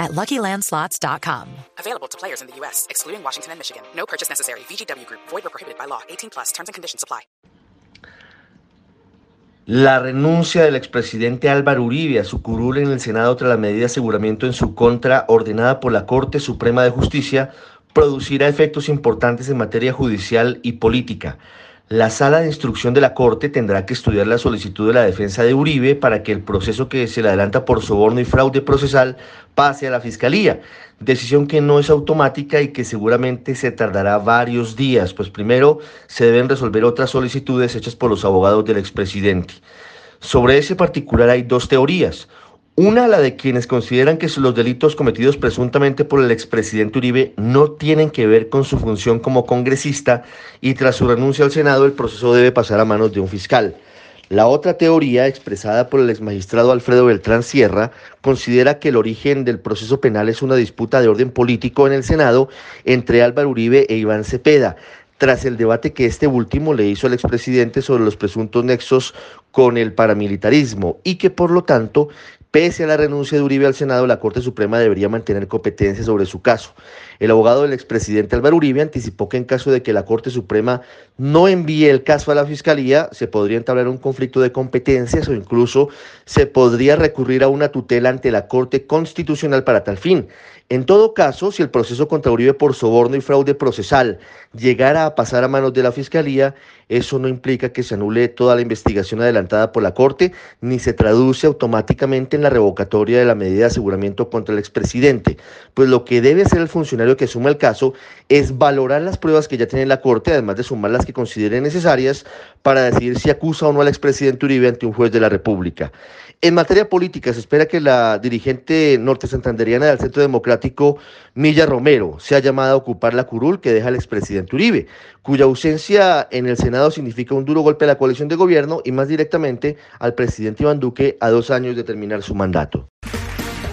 at LuckyLandSlots.com. Available to players in the U.S., excluding Washington and Michigan. No purchase necessary. VGW Group. Void or prohibited by law. 18 plus. Terms and conditions apply. La renuncia del expresidente Álvaro Uribe a su curul en el Senado tras la medida de aseguramiento en su contra ordenada por la Corte Suprema de Justicia producirá efectos importantes en materia judicial y política. La sala de instrucción de la Corte tendrá que estudiar la solicitud de la defensa de Uribe para que el proceso que se le adelanta por soborno y fraude procesal pase a la Fiscalía, decisión que no es automática y que seguramente se tardará varios días, pues primero se deben resolver otras solicitudes hechas por los abogados del expresidente. Sobre ese particular hay dos teorías. Una, la de quienes consideran que los delitos cometidos presuntamente por el expresidente Uribe no tienen que ver con su función como congresista y tras su renuncia al Senado el proceso debe pasar a manos de un fiscal. La otra teoría, expresada por el exmagistrado Alfredo Beltrán Sierra, considera que el origen del proceso penal es una disputa de orden político en el Senado entre Álvaro Uribe e Iván Cepeda, tras el debate que este último le hizo al expresidente sobre los presuntos nexos con el paramilitarismo y que por lo tanto Pese a la renuncia de Uribe al Senado, la Corte Suprema debería mantener competencia sobre su caso. El abogado del expresidente Álvaro Uribe anticipó que en caso de que la Corte Suprema no envíe el caso a la Fiscalía, se podría entablar un conflicto de competencias o incluso se podría recurrir a una tutela ante la Corte Constitucional para tal fin. En todo caso, si el proceso contra Uribe por soborno y fraude procesal llegara a pasar a manos de la Fiscalía, eso no implica que se anule toda la investigación adelantada por la Corte, ni se traduce automáticamente en la revocatoria de la medida de aseguramiento contra el expresidente. Pues lo que debe hacer el funcionario que suma el caso es valorar las pruebas que ya tiene la Corte, además de sumar las que considere necesarias para decidir si acusa o no al expresidente Uribe ante un juez de la República. En materia política, se espera que la dirigente norte santanderiana del Centro Democrático, Milla Romero, sea llamada a ocupar la curul que deja el expresidente Uribe, cuya ausencia en el Senado significa un duro golpe a la coalición de gobierno y más directamente al presidente Iván Duque a dos años de terminar su mandato.